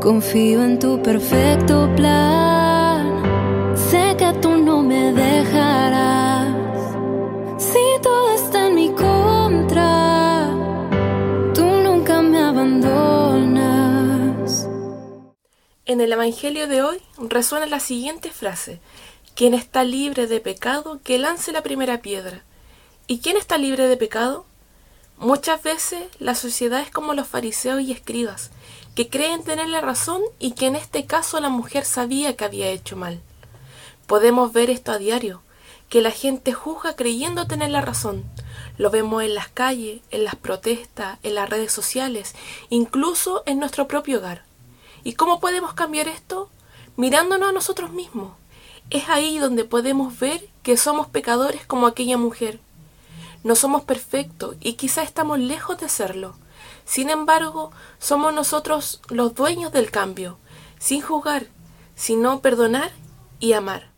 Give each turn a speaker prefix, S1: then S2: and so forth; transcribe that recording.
S1: Confío en tu perfecto plan. Sé que tú no me dejarás. Si todo está en mi contra, tú nunca me abandonas.
S2: En el Evangelio de hoy resuena la siguiente frase. Quien está libre de pecado, que lance la primera piedra. ¿Y quién está libre de pecado? Muchas veces la sociedad es como los fariseos y escribas, que creen tener la razón y que en este caso la mujer sabía que había hecho mal. Podemos ver esto a diario, que la gente juzga creyendo tener la razón. Lo vemos en las calles, en las protestas, en las redes sociales, incluso en nuestro propio hogar. ¿Y cómo podemos cambiar esto? Mirándonos a nosotros mismos. Es ahí donde podemos ver que somos pecadores como aquella mujer. No somos perfectos y quizá estamos lejos de serlo sin embargo, somos nosotros los dueños del cambio, sin juzgar, sino perdonar y amar.